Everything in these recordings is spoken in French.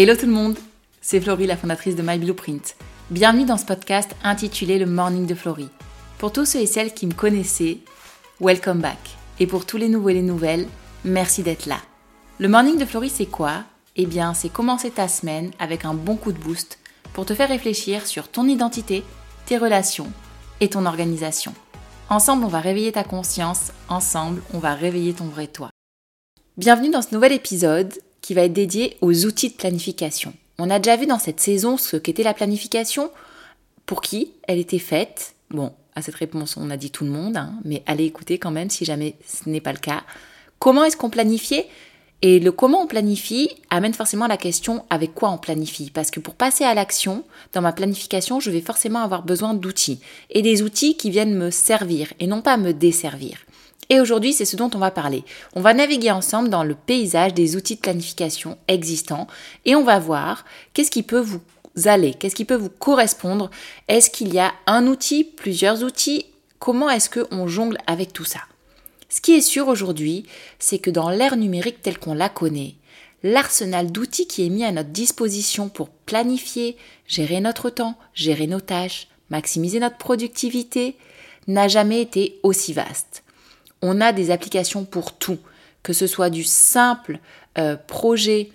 Hello tout le monde, c'est Florie, la fondatrice de My Blueprint. Bienvenue dans ce podcast intitulé Le Morning de Florie. Pour tous ceux et celles qui me connaissaient, welcome back. Et pour tous les nouveaux et les nouvelles, merci d'être là. Le Morning de Florie, c'est quoi? Eh bien, c'est commencer ta semaine avec un bon coup de boost pour te faire réfléchir sur ton identité, tes relations et ton organisation. Ensemble, on va réveiller ta conscience, ensemble, on va réveiller ton vrai toi. Bienvenue dans ce nouvel épisode qui va être dédié aux outils de planification. On a déjà vu dans cette saison ce qu'était la planification, pour qui elle était faite. Bon, à cette réponse, on a dit tout le monde, hein, mais allez écouter quand même si jamais ce n'est pas le cas. Comment est-ce qu'on planifiait et le comment on planifie amène forcément la question avec quoi on planifie? Parce que pour passer à l'action, dans ma planification, je vais forcément avoir besoin d'outils. Et des outils qui viennent me servir et non pas me desservir. Et aujourd'hui, c'est ce dont on va parler. On va naviguer ensemble dans le paysage des outils de planification existants et on va voir qu'est-ce qui peut vous aller, qu'est-ce qui peut vous correspondre. Est-ce qu'il y a un outil, plusieurs outils? Comment est-ce qu'on jongle avec tout ça? Ce qui est sûr aujourd'hui, c'est que dans l'ère numérique telle qu'on la connaît, l'arsenal d'outils qui est mis à notre disposition pour planifier, gérer notre temps, gérer nos tâches, maximiser notre productivité, n'a jamais été aussi vaste on a des applications pour tout, que ce soit du simple euh, projet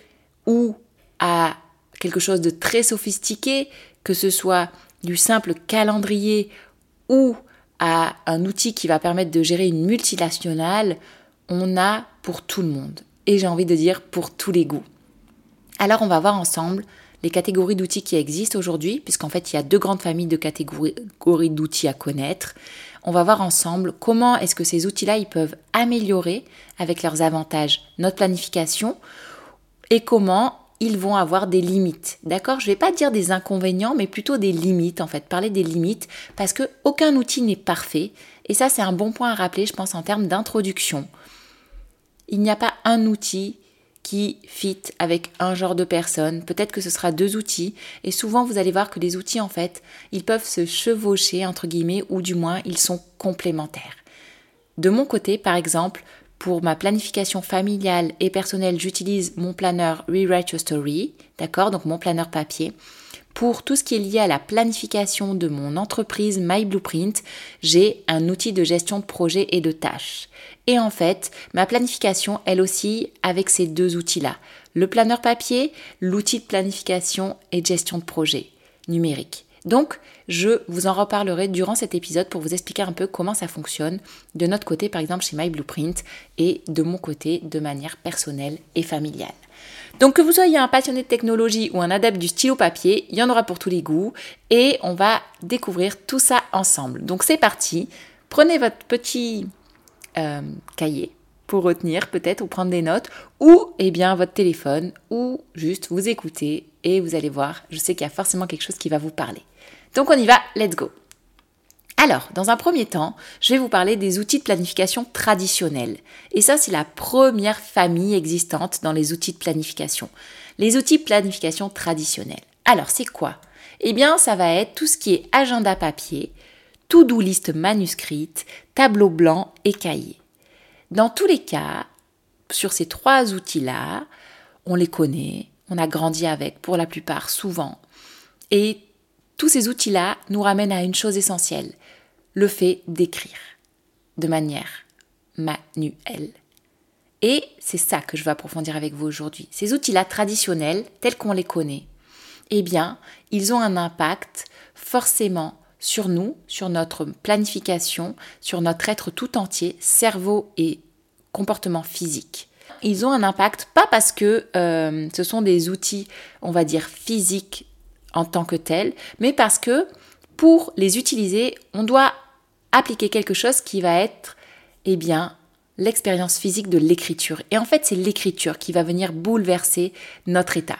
ou à quelque chose de très sophistiqué, que ce soit du simple calendrier ou à un outil qui va permettre de gérer une multinationale, on a pour tout le monde. Et j'ai envie de dire pour tous les goûts. Alors on va voir ensemble les catégories d'outils qui existent aujourd'hui, puisqu'en fait il y a deux grandes familles de catégories d'outils à connaître on va voir ensemble comment est-ce que ces outils-là, ils peuvent améliorer avec leurs avantages notre planification et comment ils vont avoir des limites. D'accord? Je ne vais pas dire des inconvénients, mais plutôt des limites, en fait, parler des limites, parce que aucun outil n'est parfait. Et ça, c'est un bon point à rappeler, je pense, en termes d'introduction. Il n'y a pas un outil qui fit avec un genre de personne. Peut-être que ce sera deux outils. Et souvent, vous allez voir que les outils, en fait, ils peuvent se chevaucher, entre guillemets, ou du moins, ils sont complémentaires. De mon côté, par exemple, pour ma planification familiale et personnelle, j'utilise mon planeur Rewrite Your Story, d'accord? Donc mon planeur papier. Pour tout ce qui est lié à la planification de mon entreprise My Blueprint, j'ai un outil de gestion de projet et de tâches. Et en fait, ma planification, elle aussi, avec ces deux outils-là. Le planeur papier, l'outil de planification et de gestion de projet numérique. Donc, je vous en reparlerai durant cet épisode pour vous expliquer un peu comment ça fonctionne de notre côté, par exemple chez My Blueprint, et de mon côté de manière personnelle et familiale. Donc que vous soyez un passionné de technologie ou un adepte du stylo papier, il y en aura pour tous les goûts et on va découvrir tout ça ensemble. Donc c'est parti, prenez votre petit euh, cahier pour retenir peut-être ou prendre des notes ou eh bien votre téléphone ou juste vous écouter et vous allez voir, je sais qu'il y a forcément quelque chose qui va vous parler. Donc on y va, let's go. Alors, dans un premier temps, je vais vous parler des outils de planification traditionnels. Et ça, c'est la première famille existante dans les outils de planification. Les outils de planification traditionnels. Alors, c'est quoi? Eh bien, ça va être tout ce qui est agenda papier, to-do list manuscrite, tableau blanc et cahier. Dans tous les cas, sur ces trois outils-là, on les connaît, on a grandi avec pour la plupart souvent. Et tous ces outils-là nous ramènent à une chose essentielle, le fait d'écrire de manière manuelle. Et c'est ça que je veux approfondir avec vous aujourd'hui. Ces outils-là traditionnels, tels qu'on les connaît, eh bien, ils ont un impact forcément sur nous, sur notre planification, sur notre être tout entier, cerveau et comportement physique. Ils ont un impact pas parce que euh, ce sont des outils, on va dire, physiques en tant que tels, mais parce que pour les utiliser, on doit appliquer quelque chose qui va être, eh bien, l'expérience physique de l'écriture. Et en fait, c'est l'écriture qui va venir bouleverser notre état.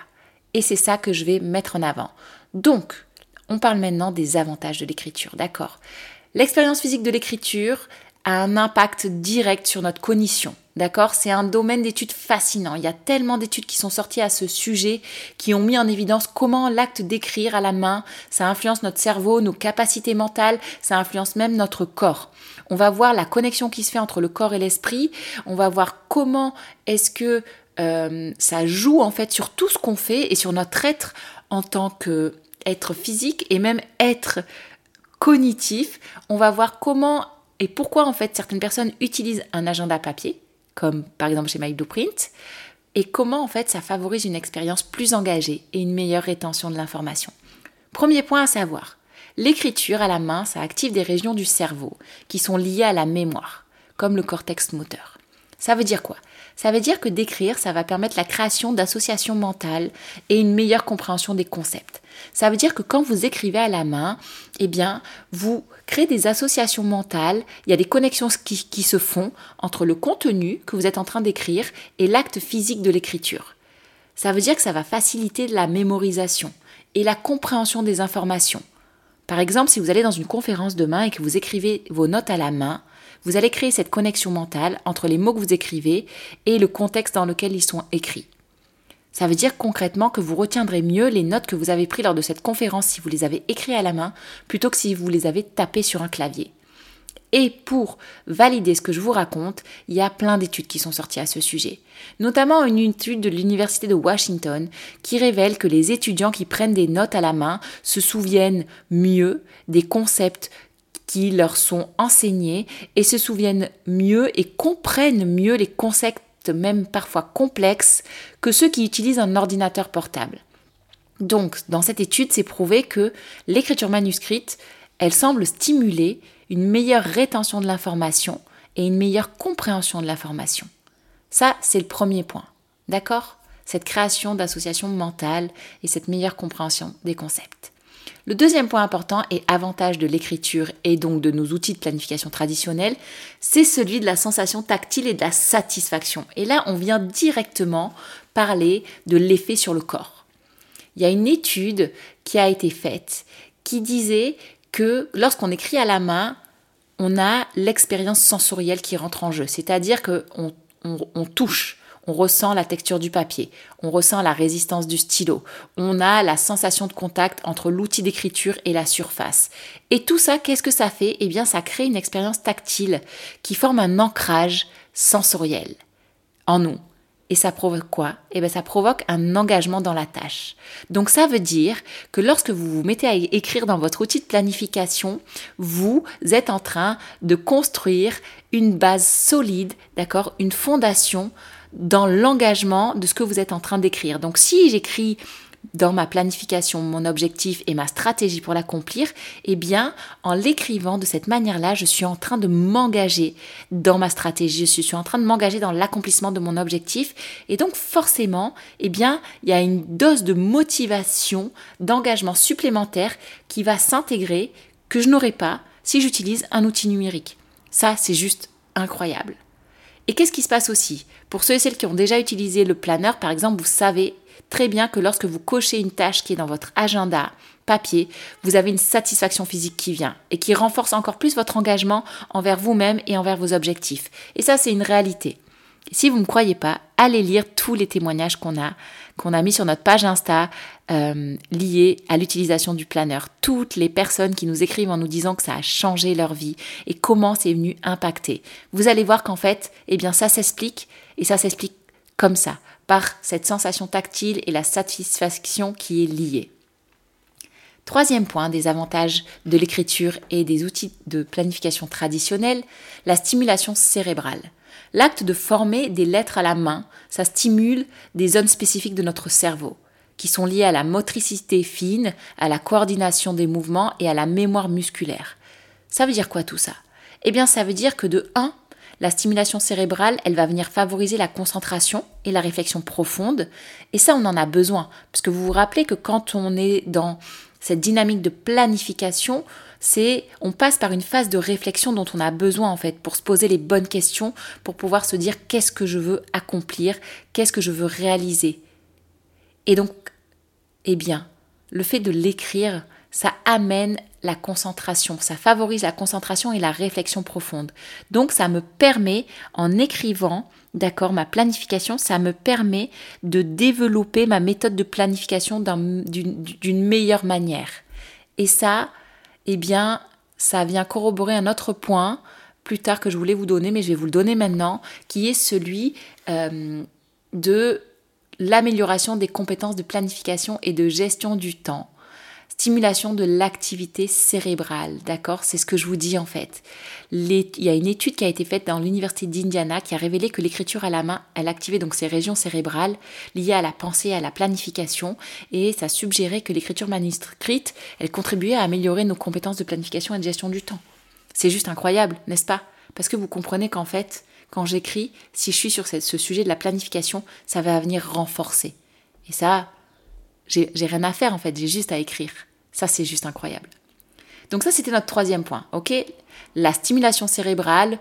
Et c'est ça que je vais mettre en avant. Donc, on parle maintenant des avantages de l'écriture, d'accord? L'expérience physique de l'écriture a un impact direct sur notre cognition. D'accord? C'est un domaine d'études fascinant. Il y a tellement d'études qui sont sorties à ce sujet, qui ont mis en évidence comment l'acte d'écrire à la main, ça influence notre cerveau, nos capacités mentales, ça influence même notre corps. On va voir la connexion qui se fait entre le corps et l'esprit. On va voir comment est-ce que euh, ça joue en fait sur tout ce qu'on fait et sur notre être en tant que être physique et même être cognitif. On va voir comment et pourquoi en fait certaines personnes utilisent un agenda papier, comme par exemple chez My Blueprint, et comment en fait ça favorise une expérience plus engagée et une meilleure rétention de l'information. Premier point à savoir, l'écriture à la main, ça active des régions du cerveau qui sont liées à la mémoire, comme le cortex moteur. Ça veut dire quoi? Ça veut dire que d'écrire, ça va permettre la création d'associations mentales et une meilleure compréhension des concepts. Ça veut dire que quand vous écrivez à la main, eh bien, vous créez des associations mentales, il y a des connexions qui, qui se font entre le contenu que vous êtes en train d'écrire et l'acte physique de l'écriture. Ça veut dire que ça va faciliter la mémorisation et la compréhension des informations. Par exemple, si vous allez dans une conférence demain et que vous écrivez vos notes à la main, vous allez créer cette connexion mentale entre les mots que vous écrivez et le contexte dans lequel ils sont écrits. Ça veut dire concrètement que vous retiendrez mieux les notes que vous avez prises lors de cette conférence si vous les avez écrites à la main plutôt que si vous les avez tapées sur un clavier. Et pour valider ce que je vous raconte, il y a plein d'études qui sont sorties à ce sujet. Notamment une étude de l'Université de Washington qui révèle que les étudiants qui prennent des notes à la main se souviennent mieux des concepts qui leur sont enseignés et se souviennent mieux et comprennent mieux les concepts même parfois complexes, que ceux qui utilisent un ordinateur portable. Donc, dans cette étude, c'est prouvé que l'écriture manuscrite, elle semble stimuler une meilleure rétention de l'information et une meilleure compréhension de l'information. Ça, c'est le premier point. D'accord? Cette création d'associations mentales et cette meilleure compréhension des concepts. Le deuxième point important et avantage de l'écriture et donc de nos outils de planification traditionnels, c'est celui de la sensation tactile et de la satisfaction. Et là, on vient directement parler de l'effet sur le corps. Il y a une étude qui a été faite qui disait que lorsqu'on écrit à la main, on a l'expérience sensorielle qui rentre en jeu, c'est-à-dire qu'on on touche, on ressent la texture du papier, on ressent la résistance du stylo, on a la sensation de contact entre l'outil d'écriture et la surface. Et tout ça, qu'est-ce que ça fait? Eh bien, ça crée une expérience tactile qui forme un ancrage sensoriel en nous. Et ça provoque quoi? Eh bien, ça provoque un engagement dans la tâche. Donc, ça veut dire que lorsque vous vous mettez à écrire dans votre outil de planification, vous êtes en train de construire une base solide, d'accord? Une fondation dans l'engagement de ce que vous êtes en train d'écrire. Donc si j'écris dans ma planification mon objectif et ma stratégie pour l'accomplir, eh bien, en l'écrivant de cette manière-là, je suis en train de m'engager dans ma stratégie, je suis en train de m'engager dans l'accomplissement de mon objectif, et donc forcément, eh bien, il y a une dose de motivation, d'engagement supplémentaire qui va s'intégrer que je n'aurais pas si j'utilise un outil numérique. Ça, c'est juste incroyable. Et qu'est-ce qui se passe aussi? Pour ceux et celles qui ont déjà utilisé le planeur, par exemple, vous savez très bien que lorsque vous cochez une tâche qui est dans votre agenda papier, vous avez une satisfaction physique qui vient et qui renforce encore plus votre engagement envers vous-même et envers vos objectifs. Et ça, c'est une réalité. Si vous ne me croyez pas, allez lire tous les témoignages qu'on a, qu'on a mis sur notre page Insta euh, liés à l'utilisation du planeur. Toutes les personnes qui nous écrivent en nous disant que ça a changé leur vie et comment c'est venu impacter. Vous allez voir qu'en fait, eh bien, ça s'explique et ça s'explique comme ça, par cette sensation tactile et la satisfaction qui est liée. Troisième point des avantages de l'écriture et des outils de planification traditionnels, la stimulation cérébrale. L'acte de former des lettres à la main, ça stimule des zones spécifiques de notre cerveau, qui sont liées à la motricité fine, à la coordination des mouvements et à la mémoire musculaire. Ça veut dire quoi tout ça? Eh bien, ça veut dire que de 1, la stimulation cérébrale, elle va venir favoriser la concentration et la réflexion profonde. Et ça, on en a besoin. Parce que vous vous rappelez que quand on est dans cette dynamique de planification, c'est on passe par une phase de réflexion dont on a besoin en fait pour se poser les bonnes questions, pour pouvoir se dire qu'est-ce que je veux accomplir, qu'est-ce que je veux réaliser. Et donc, eh bien, le fait de l'écrire, ça amène la concentration, ça favorise la concentration et la réflexion profonde. Donc ça me permet, en écrivant, d'accord, ma planification, ça me permet de développer ma méthode de planification d'une meilleure manière. Et ça, eh bien, ça vient corroborer un autre point plus tard que je voulais vous donner, mais je vais vous le donner maintenant, qui est celui euh, de l'amélioration des compétences de planification et de gestion du temps stimulation de l'activité cérébrale, d'accord? C'est ce que je vous dis en fait. il y a une étude qui a été faite dans l'université d'Indiana qui a révélé que l'écriture à la main, elle activait donc ces régions cérébrales liées à la pensée à la planification et ça suggérait que l'écriture manuscrite, elle contribuait à améliorer nos compétences de planification et de gestion du temps. C'est juste incroyable, n'est-ce pas? Parce que vous comprenez qu'en fait, quand j'écris, si je suis sur ce sujet de la planification, ça va venir renforcer. Et ça, j'ai rien à faire en fait, j'ai juste à écrire. Ça, c'est juste incroyable. Donc ça, c'était notre troisième point, ok? La stimulation cérébrale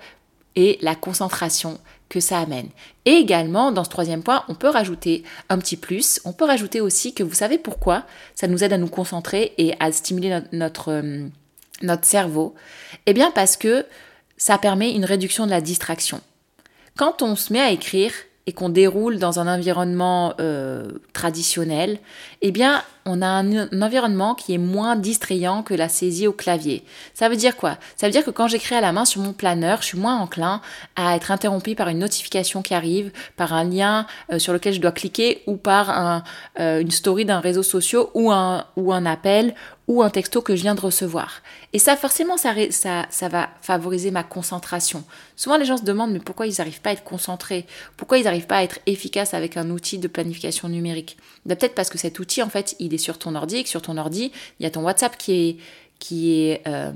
et la concentration que ça amène. Et également, dans ce troisième point, on peut rajouter un petit plus. On peut rajouter aussi que vous savez pourquoi ça nous aide à nous concentrer et à stimuler notre, notre, euh, notre cerveau? Eh bien parce que ça permet une réduction de la distraction. Quand on se met à écrire, et qu'on déroule dans un environnement euh, traditionnel, eh bien, on a un, environnement qui est moins distrayant que la saisie au clavier. Ça veut dire quoi? Ça veut dire que quand j'écris à la main sur mon planeur, je suis moins enclin à être interrompu par une notification qui arrive, par un lien euh, sur lequel je dois cliquer ou par euh, une story d'un réseau social ou un, appel ou un texto que je viens de recevoir. Et ça, forcément, ça, ça, va favoriser ma concentration. Souvent, les gens se demandent, mais pourquoi ils n'arrivent pas à être concentrés? Pourquoi ils n'arrivent pas à être efficaces avec un outil de planification numérique? Bah, Peut-être parce que cet outil, en fait, il est sur ton ordi et que sur ton ordi, il y a ton WhatsApp qui est, qui est, euh,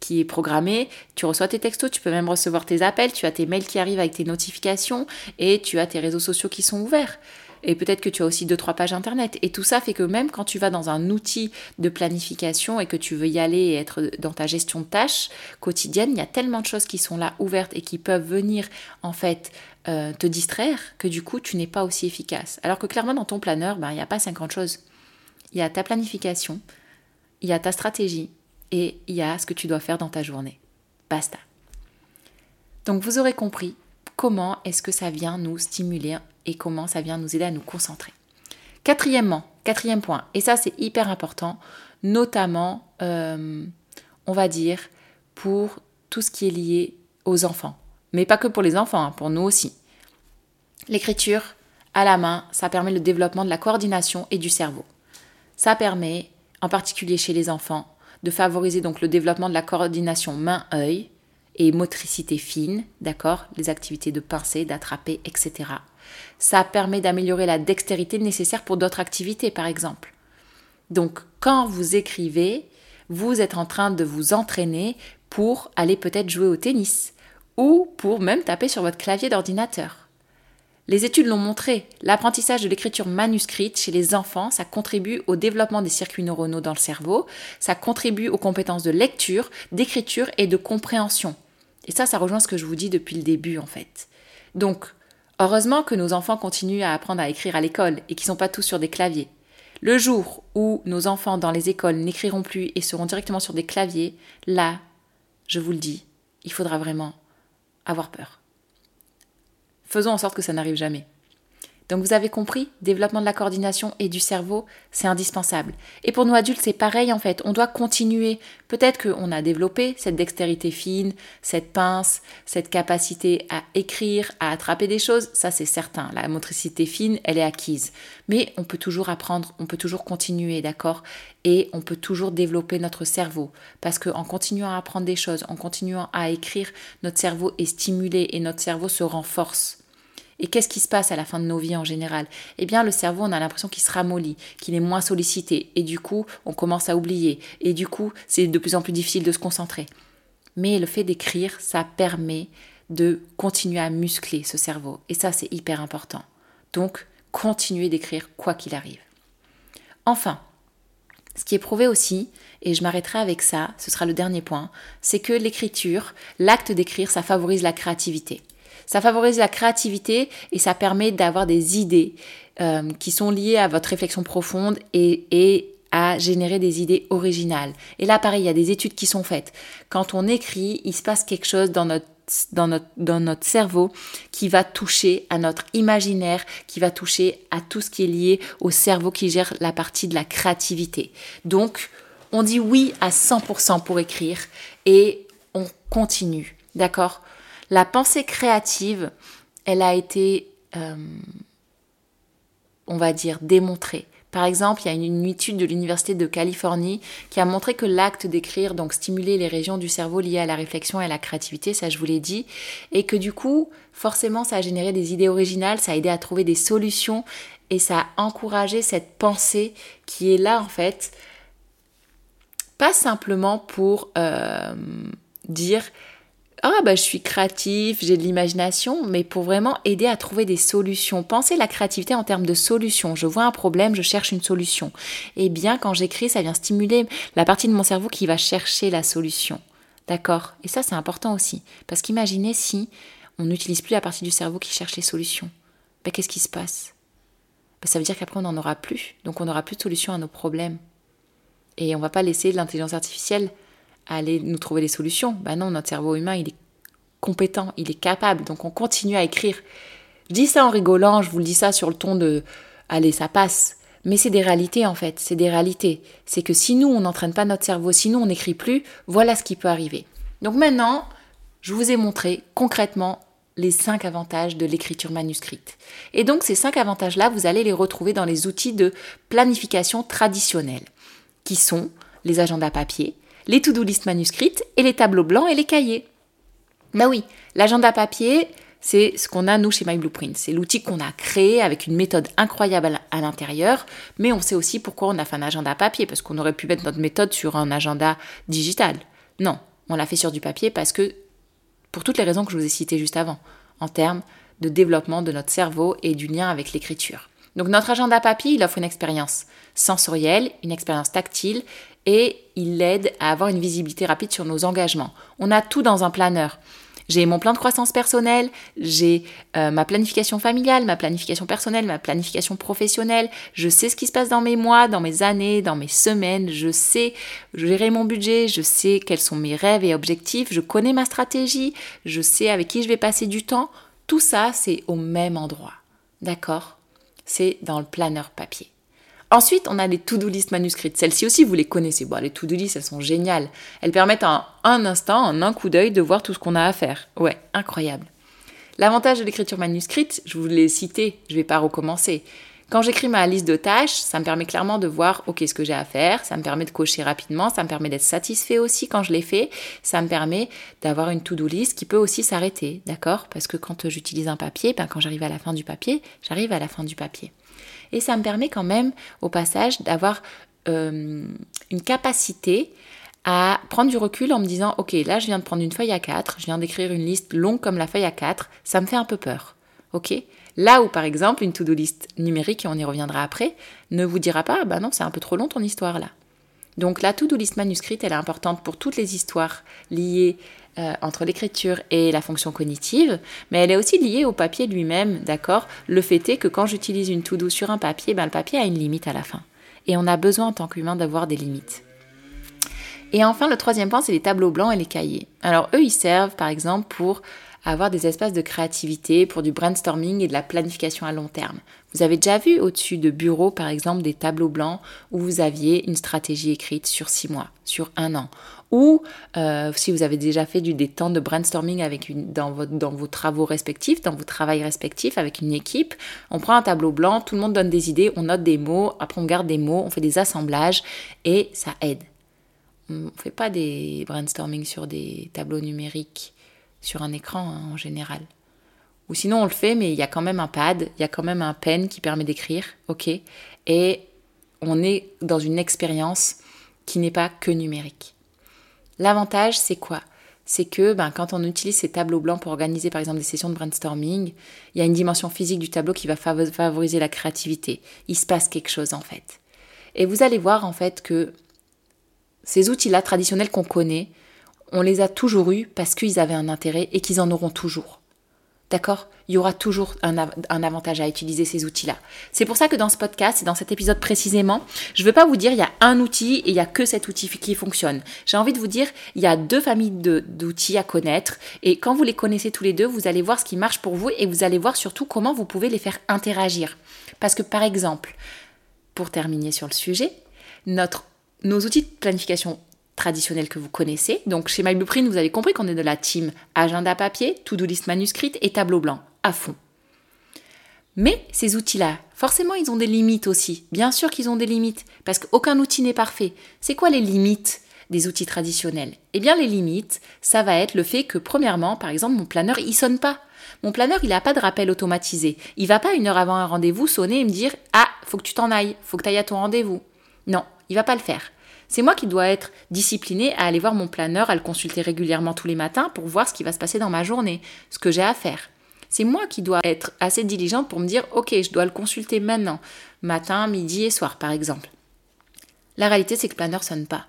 qui est programmé. Tu reçois tes textos, tu peux même recevoir tes appels, tu as tes mails qui arrivent avec tes notifications et tu as tes réseaux sociaux qui sont ouverts et peut-être que tu as aussi deux trois pages internet et tout ça fait que même quand tu vas dans un outil de planification et que tu veux y aller et être dans ta gestion de tâches quotidienne, il y a tellement de choses qui sont là ouvertes et qui peuvent venir en fait euh, te distraire que du coup tu n'es pas aussi efficace. Alors que clairement dans ton planeur, ben, il n'y a pas 50 choses. Il y a ta planification, il y a ta stratégie et il y a ce que tu dois faire dans ta journée. Basta. Donc vous aurez compris comment est-ce que ça vient nous stimuler et comment ça vient nous aider à nous concentrer. Quatrièmement, quatrième point, et ça c'est hyper important, notamment, euh, on va dire, pour tout ce qui est lié aux enfants. Mais pas que pour les enfants, hein, pour nous aussi. L'écriture à la main, ça permet le développement de la coordination et du cerveau. Ça permet, en particulier chez les enfants, de favoriser donc le développement de la coordination main-œil et motricité fine, d'accord Les activités de pincer, d'attraper, etc. Ça permet d'améliorer la dextérité nécessaire pour d'autres activités, par exemple. Donc, quand vous écrivez, vous êtes en train de vous entraîner pour aller peut-être jouer au tennis ou pour même taper sur votre clavier d'ordinateur. Les études l'ont montré, l'apprentissage de l'écriture manuscrite chez les enfants, ça contribue au développement des circuits neuronaux dans le cerveau, ça contribue aux compétences de lecture, d'écriture et de compréhension. Et ça, ça rejoint ce que je vous dis depuis le début en fait. Donc, Heureusement que nos enfants continuent à apprendre à écrire à l'école et qu'ils ne sont pas tous sur des claviers. Le jour où nos enfants dans les écoles n'écriront plus et seront directement sur des claviers, là, je vous le dis, il faudra vraiment avoir peur. Faisons en sorte que ça n'arrive jamais. Donc vous avez compris, développement de la coordination et du cerveau, c'est indispensable. Et pour nous adultes, c'est pareil en fait, on doit continuer. Peut-être qu'on a développé cette dextérité fine, cette pince, cette capacité à écrire, à attraper des choses, ça c'est certain. La motricité fine, elle est acquise. Mais on peut toujours apprendre, on peut toujours continuer, d'accord? Et on peut toujours développer notre cerveau. Parce qu'en continuant à apprendre des choses, en continuant à écrire, notre cerveau est stimulé et notre cerveau se renforce. Et qu'est-ce qui se passe à la fin de nos vies en général? Eh bien, le cerveau, on a l'impression qu'il se ramollit, qu'il est moins sollicité, et du coup, on commence à oublier, et du coup, c'est de plus en plus difficile de se concentrer. Mais le fait d'écrire, ça permet de continuer à muscler ce cerveau, et ça, c'est hyper important. Donc, continuez d'écrire quoi qu'il arrive. Enfin, ce qui est prouvé aussi, et je m'arrêterai avec ça, ce sera le dernier point, c'est que l'écriture, l'acte d'écrire, ça favorise la créativité. Ça favorise la créativité et ça permet d'avoir des idées euh, qui sont liées à votre réflexion profonde et, à générer des idées originales. Et là, pareil, il y a des études qui sont faites. Quand on écrit, il se passe quelque chose dans notre dans notre, dans notre cerveau qui va toucher à notre imaginaire, qui va toucher à tout ce qui est lié au cerveau qui gère la partie de la créativité. Donc, on dit oui à 100% pour écrire et on continue. D'accord? La pensée créative, elle a été euh, on va dire, démontré. Par exemple, il y a une, étude de l'Université de Californie qui a montré que l'acte d'écrire, donc stimuler les régions du cerveau liées à la réflexion et à la créativité, ça je vous l'ai dit, et que du coup, forcément, ça a généré des idées originales, ça a aidé à trouver des solutions et ça a encouragé cette pensée qui est là en fait, pas simplement pour euh, dire ah bah je suis créatif, j'ai de l'imagination, mais pour vraiment aider à trouver des solutions. Pensez la créativité en termes de solutions. Je vois un problème, je cherche une solution. Eh bien quand j'écris, ça vient stimuler la partie de mon cerveau qui va chercher la solution. D'accord? Et ça c'est important aussi. Parce qu'imaginez si on n'utilise plus la partie du cerveau qui cherche les solutions. Ben, qu'est-ce qui se passe? Ben, Ça veut dire qu'après on n'en aura plus. Donc on n'aura plus de solution à nos problèmes. Et on va pas laisser l'intelligence artificielle aller nous trouver des solutions. Ben non, notre cerveau humain, il est compétent, il est capable, donc on continue à écrire. Je dis ça en rigolant, je vous le dis ça sur le ton de allez, ça passe. Mais c'est des réalités en fait, c'est des réalités. C'est que si nous, on n'entraîne pas notre cerveau, si nous, on n'écrit plus, voilà ce qui peut arriver. Donc maintenant, je vous ai montré concrètement les cinq avantages de l'écriture manuscrite. Et donc ces cinq avantages-là, vous allez les retrouver dans les outils de planification traditionnels, qui sont les agendas papier, les to-do list manuscrites et les tableaux blancs et les cahiers. Bah oui, l'agenda papier, c'est ce qu'on a nous chez My Blueprint. C'est l'outil qu'on a créé avec une méthode incroyable à l'intérieur, mais on sait aussi pourquoi on a fait un agenda papier, parce qu'on aurait pu mettre notre méthode sur un agenda digital. Non, on l'a fait sur du papier parce que, pour toutes les raisons que je vous ai citées juste avant, en termes de développement de notre cerveau et du lien avec l'écriture. Donc notre agenda papier, il offre une expérience sensorielle, une expérience tactile et il aide à avoir une visibilité rapide sur nos engagements. On a tout dans un planeur. J'ai mon plan de croissance personnelle, j'ai euh, ma planification familiale, ma planification personnelle, ma planification professionnelle. Je sais ce qui se passe dans mes mois, dans mes années, dans mes semaines. Je sais gérer mon budget, je sais quels sont mes rêves et objectifs, je connais ma stratégie, je sais avec qui je vais passer du temps. Tout ça, c'est au même endroit. D'accord? C'est dans le planeur papier. Ensuite, on a les to-do list manuscrites. Celles-ci aussi, vous les connaissez. Bon, les to-do list, elles sont géniales. Elles permettent en un instant, en un coup d'œil, de voir tout ce qu'on a à faire. Ouais, incroyable. L'avantage de l'écriture manuscrite, je vous l'ai cité, je ne vais pas recommencer. Quand j'écris ma liste de tâches, ça me permet clairement de voir ok ce que j'ai à faire, ça me permet de cocher rapidement, ça me permet d'être satisfait aussi quand je l'ai fait, ça me permet d'avoir une to-do list qui peut aussi s'arrêter, d'accord? Parce que quand j'utilise un papier, ben quand j'arrive à la fin du papier, j'arrive à la fin du papier. Et ça me permet quand même, au passage, d'avoir euh, une capacité à prendre du recul en me disant, ok, là je viens de prendre une feuille à 4, je viens d'écrire une liste longue comme la feuille à 4, ça me fait un peu peur. Ok? Là où par exemple une to-do list numérique, et on y reviendra après, ne vous dira pas, bah non, c'est un peu trop long ton histoire là. Donc la to-do list manuscrite, elle est importante pour toutes les histoires liées euh, entre l'écriture et la fonction cognitive, mais elle est aussi liée au papier lui-même, d'accord? Le fait est que quand j'utilise une to-do sur un papier, ben, le papier a une limite à la fin. Et on a besoin en tant qu'humain d'avoir des limites. Et enfin, le troisième point, c'est les tableaux blancs et les cahiers. Alors eux, ils servent par exemple pour avoir des espaces de créativité, pour du brainstorming et de la planification à long terme. Vous avez déjà vu au-dessus de bureaux, par exemple, des tableaux blancs où vous aviez une stratégie écrite sur six mois, sur un an, ou euh, si vous avez déjà fait du, des temps de brainstorming avec une, dans, votre, dans vos travaux respectifs, dans vos travails respectifs avec une équipe, on prend un tableau blanc, tout le monde donne des idées, on note des mots, après on garde des mots, on fait des assemblages et ça aide. On ne fait pas des brainstorming sur des tableaux numériques sur un écran hein, en général. Ou sinon on le fait, mais il y a quand même un pad, il y a quand même un pen qui permet d'écrire, ok Et on est dans une expérience qui n'est pas que numérique. L'avantage, c'est quoi? C'est que ben, quand on utilise ces tableaux blancs pour organiser par exemple des sessions de brainstorming, il y a une dimension physique du tableau qui va favoriser la créativité. Il se passe quelque chose en fait. Et vous allez voir en fait que ces outils-là traditionnels qu'on connaît, on les a toujours eus parce qu'ils avaient un intérêt et qu'ils en auront toujours. D'accord? Il y aura toujours un, avantage à utiliser ces outils-là. C'est pour ça que dans ce podcast et dans cet épisode précisément, je ne veux pas vous dire il y a un outil et il n'y a que cet outil qui fonctionne. J'ai envie de vous dire il y a deux familles d'outils à connaître et quand vous les connaissez tous les deux, vous allez voir ce qui marche pour vous et vous allez voir surtout comment vous pouvez les faire interagir. Parce que par exemple, pour terminer sur le sujet, nos outils de planification traditionnel que vous connaissez. Donc chez My Blueprint, vous avez compris qu'on est de la team agenda papier, to-do list manuscrite et tableau blanc à fond. Mais ces outils-là, forcément, ils ont des limites aussi. Bien sûr qu'ils ont des limites, parce qu'aucun outil n'est parfait. C'est quoi les limites des outils traditionnels? Eh bien, les limites, ça va être le fait que, premièrement, par exemple, mon planeur, il sonne pas. Mon planeur, il n'a pas de rappel automatisé. Il va pas une heure avant un rendez-vous sonner et me dire Ah, faut que tu t'en ailles, faut que tu ailles à ton rendez-vous. Non, il va pas le faire. C'est moi qui dois être disciplinée à aller voir mon planeur, à le consulter régulièrement tous les matins pour voir ce qui va se passer dans ma journée, ce que j'ai à faire. C'est moi qui dois être assez diligente pour me dire ok, je dois le consulter maintenant, matin, midi et soir par exemple. La réalité, c'est que le planeur sonne pas.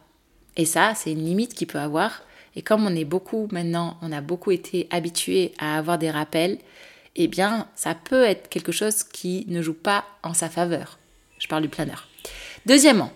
Et ça, c'est une limite qu'il peut avoir. Et comme on est beaucoup maintenant, on a beaucoup été habitué à avoir des rappels, eh bien, ça peut être quelque chose qui ne joue pas en sa faveur. Je parle du planeur. Deuxièmement,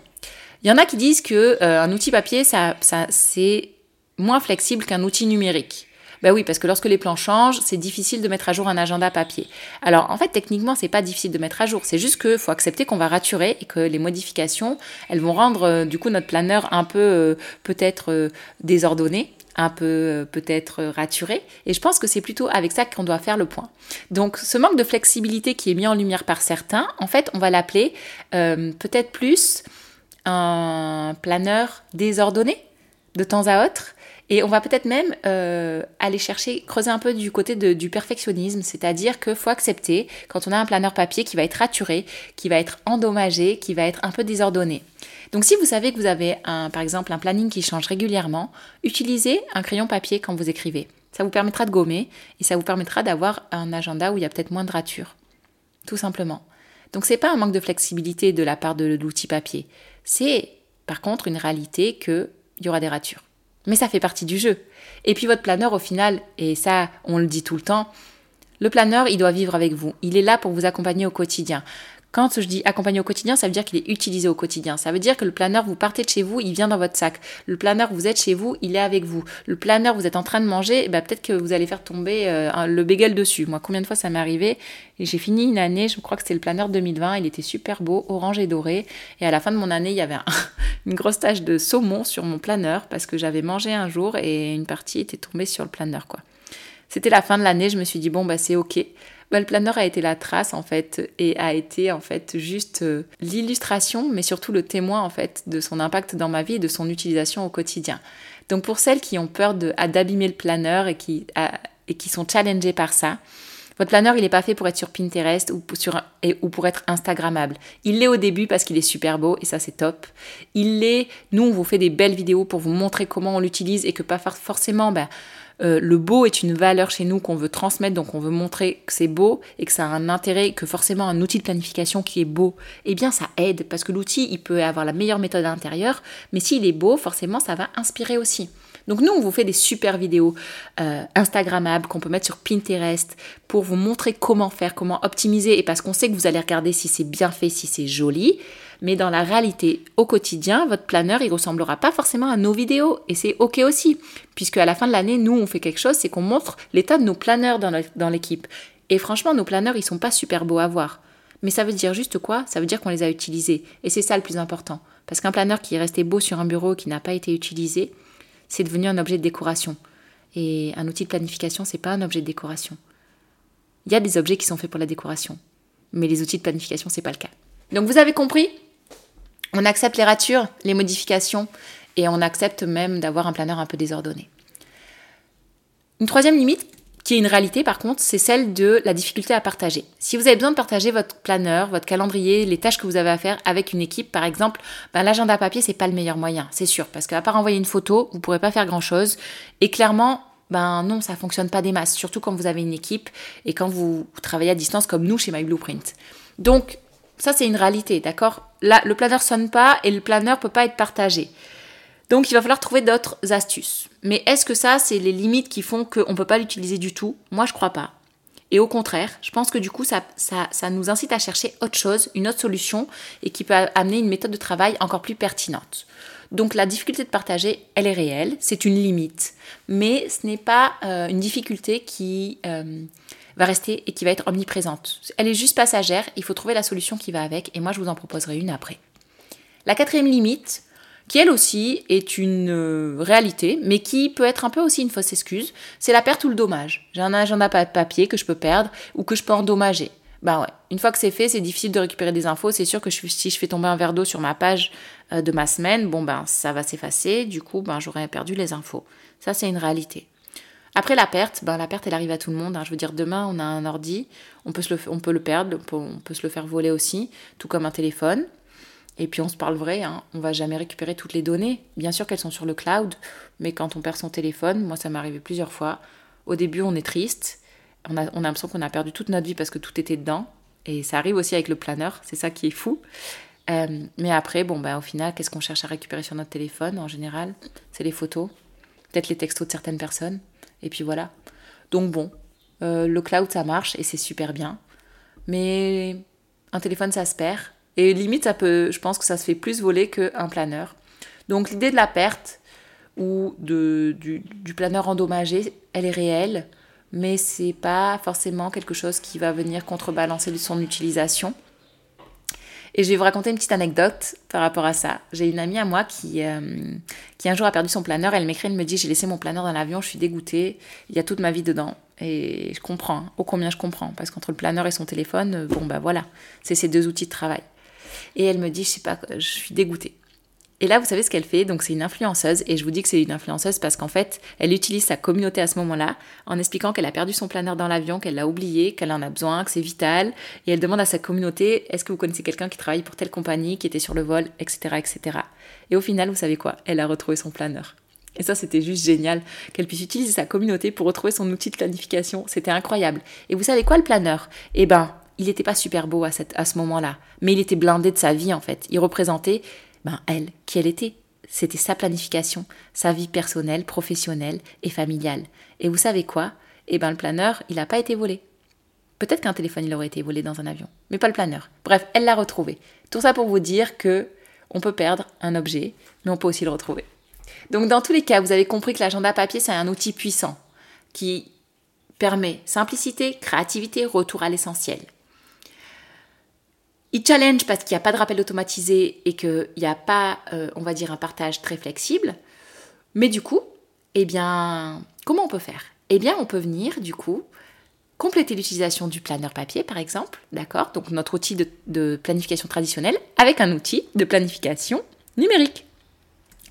il y en a qui disent que euh, un outil papier, ça, ça c'est moins flexible qu'un outil numérique. Ben oui, parce que lorsque les plans changent, c'est difficile de mettre à jour un agenda papier. Alors en fait, techniquement, c'est pas difficile de mettre à jour. C'est juste qu'il faut accepter qu'on va raturer et que les modifications, elles vont rendre euh, du coup notre planeur un peu euh, peut-être désordonné un peu peut-être raturé. Et je pense que c'est plutôt avec ça qu'on doit faire le point. Donc ce manque de flexibilité qui est mis en lumière par certains, en fait, on va l'appeler peut-être plus un planeur désordonné de temps à autre. Et on va peut-être même euh, aller chercher, creuser un peu du côté du perfectionnisme, c'est-à-dire qu'il faut accepter quand on a un planeur papier qui va être raturé, qui va être endommagé, qui va être un peu désordonné. Donc si vous savez que vous avez un, par exemple un planning qui change régulièrement, utilisez un crayon papier quand vous écrivez. Ça vous permettra de gommer et ça vous permettra d'avoir un agenda où il y a peut-être moins de ratures. Tout simplement. Donc c'est pas un manque de flexibilité de la part de l'outil papier. C'est par contre une réalité qu'il y aura des ratures. Mais ça fait partie du jeu. Et puis votre planeur au final, et ça on le dit tout le temps, le planeur il doit vivre avec vous. Il est là pour vous accompagner au quotidien. Quand je dis accompagner au quotidien, ça veut dire qu'il est utilisé au quotidien. Ça veut dire que le planeur, vous partez de chez vous, il vient dans votre sac. Le planeur, vous êtes chez vous, il est avec vous. Le planeur, vous êtes en train de manger, bah, peut-être que vous allez faire tomber euh, le bagel dessus. Moi, combien de fois ça m'est arrivé j'ai fini une année, je crois que c'était le planeur 2020, il était super beau, orange et doré. Et à la fin de mon année, il y avait une grosse tache de saumon sur mon planeur parce que j'avais mangé un jour et une partie était tombée sur le planeur, quoi. C'était la fin de l'année, je me suis dit bon bah c'est ok. Bah, le planeur a été la trace en fait et a été en fait juste euh, l'illustration, mais surtout le témoin en fait de son impact dans ma vie et de son utilisation au quotidien. Donc pour celles qui ont peur d'abîmer le planeur et qui, et qui sont challengées par ça, votre planeur, il n'est pas fait pour être sur Pinterest ou, sur, ou pour être Instagrammable. Il l'est au début parce qu'il est super beau et ça c'est top. Il l'est, nous on vous fait des belles vidéos pour vous montrer comment on l'utilise et que pas forcément, ben, euh, le beau est une valeur chez nous qu'on veut transmettre, donc on veut montrer que c'est beau et que ça a un intérêt, que forcément un outil de planification qui est beau, eh bien ça aide parce que l'outil il peut avoir la meilleure méthode intérieure, mais s'il est beau, forcément ça va inspirer aussi. Donc nous, on vous fait des super vidéos euh, Instagrammables qu'on peut mettre sur Pinterest pour vous montrer comment faire, comment optimiser, et parce qu'on sait que vous allez regarder si c'est bien fait, si c'est joli. Mais dans la réalité, au quotidien, votre planeur, il ressemblera pas forcément à nos vidéos. Et c'est OK aussi. Puisque à la fin de l'année, nous, on fait quelque chose, c'est qu'on montre l'état de nos planeurs dans l'équipe. Et franchement, nos planeurs, ils sont pas super beaux à voir. Mais ça veut dire juste quoi? Ça veut dire qu'on les a utilisés. Et c'est ça le plus important. Parce qu'un planeur qui est resté beau sur un bureau, qui n'a pas été utilisé, c'est devenu un objet de décoration. Et un outil de planification, c'est pas un objet de décoration. Il y a des objets qui sont faits pour la décoration, mais les outils de planification, c'est pas le cas. Donc vous avez compris? On accepte les ratures, les modifications, et on accepte même d'avoir un planeur un peu désordonné. Une troisième limite, qui est une réalité par contre, c'est celle de la difficulté à partager. Si vous avez besoin de partager votre planeur, votre calendrier, les tâches que vous avez à faire avec une équipe, par exemple, ben, l'agenda papier c'est pas le meilleur moyen, c'est sûr, parce qu'à part envoyer une photo, vous pourrez pas faire grand chose. Et clairement, ben non, ça fonctionne pas des masses, surtout quand vous avez une équipe et quand vous travaillez à distance comme nous chez My Blueprint. Donc ça c'est une réalité, d'accord? Là, le planeur sonne pas et le planeur peut pas être partagé. Donc il va falloir trouver d'autres astuces. Mais est-ce que ça, c'est les limites qui font qu'on ne peut pas l'utiliser du tout? Moi, je crois pas. Et au contraire, je pense que du coup, ça, nous incite à chercher autre chose, une autre solution, et qui peut amener une méthode de travail encore plus pertinente. Donc la difficulté de partager, elle est réelle, c'est une limite, mais ce n'est pas euh, une difficulté qui euh, va rester et qui va être omniprésente. Elle est juste passagère, il faut trouver la solution qui va avec, et moi je vous en proposerai une après. La quatrième limite, qui elle aussi est une euh, réalité, mais qui peut être un peu aussi une fausse excuse, c'est la perte ou le dommage. J'ai un agenda papier que je peux perdre ou que je peux endommager. bah ouais, une fois que c'est fait, c'est difficile de récupérer des infos. C'est sûr que si je fais tomber un verre d'eau sur ma page euh, de ma semaine, bon ben ça va s'effacer. Du coup, ben j'aurais perdu les infos. Ça, c'est une réalité. Après la perte, ben, la perte elle arrive à tout le monde. Hein. Je veux dire, demain on a un ordi, on peut, se le, on peut le perdre, on peut, se le faire voler aussi, tout comme un téléphone. Et puis on se parle vrai, hein, on va jamais récupérer toutes les données. Bien sûr qu'elles sont sur le cloud, mais quand on perd son téléphone, moi ça m'est arrivé plusieurs fois. Au début on est triste, on a, on a l'impression qu'on a perdu toute notre vie parce que tout était dedans. Et ça arrive aussi avec le planeur, c'est ça qui est fou. Euh, mais après, bon, ben, au final, qu'est-ce qu'on cherche à récupérer sur notre téléphone en général? C'est les photos, peut-être les textos de certaines personnes. Et puis voilà. Donc bon, euh, le cloud ça marche et c'est super bien. Mais un téléphone ça se perd. Et limite, ça peut, je pense que ça se fait plus voler qu'un planeur. Donc l'idée de la perte ou de, du, du, planeur endommagé, elle est réelle, mais c'est pas forcément quelque chose qui va venir contrebalancer son utilisation. Et je vais vous raconter une petite anecdote par rapport à ça. J'ai une amie à moi qui, euh, qui un jour a perdu son planeur. Elle m'écrit, elle me dit J'ai laissé mon planeur dans l'avion, je suis dégoûtée, il y a toute ma vie dedans. Et je comprends, hein. ô combien je comprends, parce qu'entre le planeur et son téléphone, euh, bon bah voilà, c'est ces deux outils de travail. Et elle me dit Je sais pas, je suis dégoûtée. Et là, vous savez ce qu'elle fait Donc, c'est une influenceuse. Et je vous dis que c'est une influenceuse parce qu'en fait, elle utilise sa communauté à ce moment-là en expliquant qu'elle a perdu son planeur dans l'avion, qu'elle l'a oublié, qu'elle en a besoin, que c'est vital. Et elle demande à sa communauté Est-ce que vous connaissez quelqu'un qui travaille pour telle compagnie, qui était sur le vol, etc. etc. Et au final, vous savez quoi? Elle a retrouvé son planeur. Et ça, c'était juste génial qu'elle puisse utiliser sa communauté pour retrouver son outil de planification. C'était incroyable. Et vous savez quoi, le planeur? Eh ben, il n'était pas super beau à, cette, à ce moment-là, mais il était blindé de sa vie en fait. Il représentait ben, elle, qui elle était. C'était sa planification, sa vie personnelle, professionnelle et familiale. Et vous savez quoi? Eh ben le planeur, il n'a pas été volé. Peut-être qu'un téléphone, il aurait été volé dans un avion, mais pas le planeur. Bref, elle l'a retrouvé. Tout ça pour vous dire que on peut perdre un objet, mais on peut aussi le retrouver. Donc dans tous les cas, vous avez compris que l'agenda papier, c'est un outil puissant qui permet simplicité, créativité, retour à l'essentiel. Il challenge parce qu'il n'y a pas de rappel automatisé et qu'il n'y a pas, euh, on va dire, un partage très flexible. Mais du coup, eh bien, comment on peut faire? Eh bien, on peut venir, du coup, compléter l'utilisation du planeur papier, par exemple, d'accord? Donc notre outil de planification traditionnelle avec un outil de planification numérique.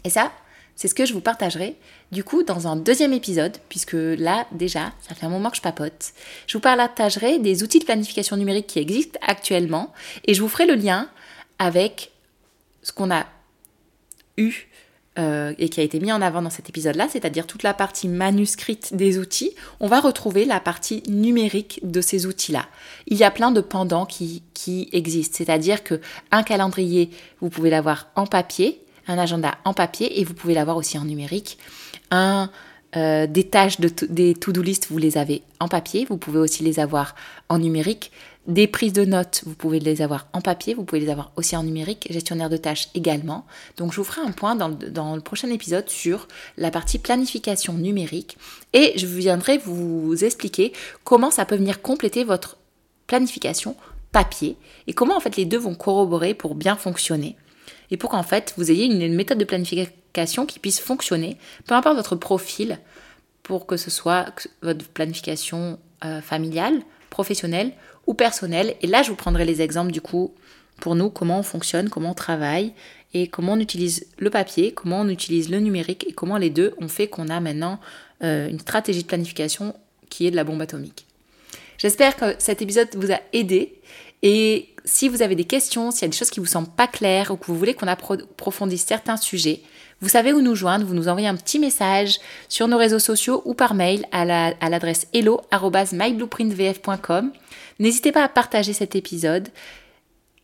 Et ça, c'est ce que je vous partagerai du coup dans un deuxième épisode, puisque là déjà, ça fait un moment que je papote. Je vous partagerai des outils de planification numérique qui existent actuellement et je vous ferai le lien avec ce qu'on a eu euh, et qui a été mis en avant dans cet épisode-là, c'est-à-dire toute la partie manuscrite des outils, on va retrouver la partie numérique de ces outils-là. Il y a plein de pendants qui, qui existent, c'est-à-dire que un calendrier, vous pouvez l'avoir en papier, un agenda en papier et vous pouvez l'avoir aussi en numérique. Euh, des tâches, de des to-do list, vous les avez en papier, vous pouvez aussi les avoir en numérique. Des prises de notes, vous pouvez les avoir en papier, vous pouvez les avoir aussi en numérique, gestionnaire de tâches également. Donc je vous ferai un point dans le, dans le prochain épisode sur la partie planification numérique. Et je viendrai vous expliquer comment ça peut venir compléter votre planification papier et comment en fait les deux vont corroborer pour bien fonctionner et pour qu'en fait vous ayez une, méthode de planification qui puisse fonctionner, peu importe votre profil, pour que ce soit votre planification euh, familiale, professionnelle ou personnelle. Et là, je vous prendrai les exemples du coup pour nous, comment on fonctionne, comment on travaille et comment on utilise le papier, comment on utilise le numérique et comment les deux ont fait qu'on a maintenant euh, une stratégie de planification qui est de la bombe atomique. J'espère que cet épisode vous a aidé et si vous avez des questions, s'il y a des choses qui vous semblent pas claires ou que vous voulez qu'on approfondisse certains sujets, vous savez où nous joindre, vous nous envoyez un petit message sur nos réseaux sociaux ou par mail à l'adresse la, hello@myblueprintvf.com. N'hésitez pas à partager cet épisode.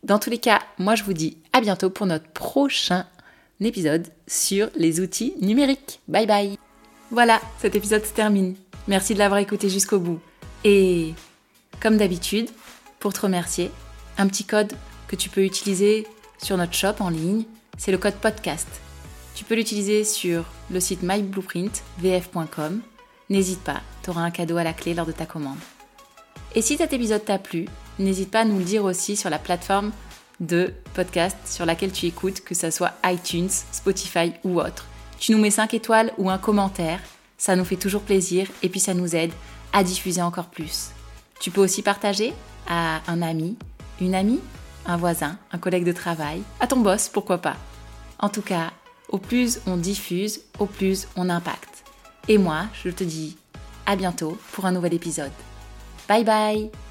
Dans tous les cas, moi je vous dis à bientôt pour notre prochain épisode sur les outils numériques. Bye bye. Voilà, cet épisode se termine. Merci de l'avoir écouté jusqu'au bout. Et comme d'habitude, pour te remercier, un petit code que tu peux utiliser sur notre shop en ligne, c'est le code podcast. Tu peux l'utiliser sur le site myblueprintvf.com. N'hésite pas, tu auras un cadeau à la clé lors de ta commande. Et si cet épisode t'a plu, n'hésite pas à nous le dire aussi sur la plateforme de podcast sur laquelle tu écoutes, que ce soit iTunes, Spotify ou autre. Tu nous mets 5 étoiles ou un commentaire, ça nous fait toujours plaisir et puis ça nous aide à diffuser encore plus. Tu peux aussi partager à un ami, une amie, un voisin, un collègue de travail, à ton boss, pourquoi pas. En tout cas, au plus on diffuse, au plus on impacte. Et moi, je te dis à bientôt pour un nouvel épisode. Bye bye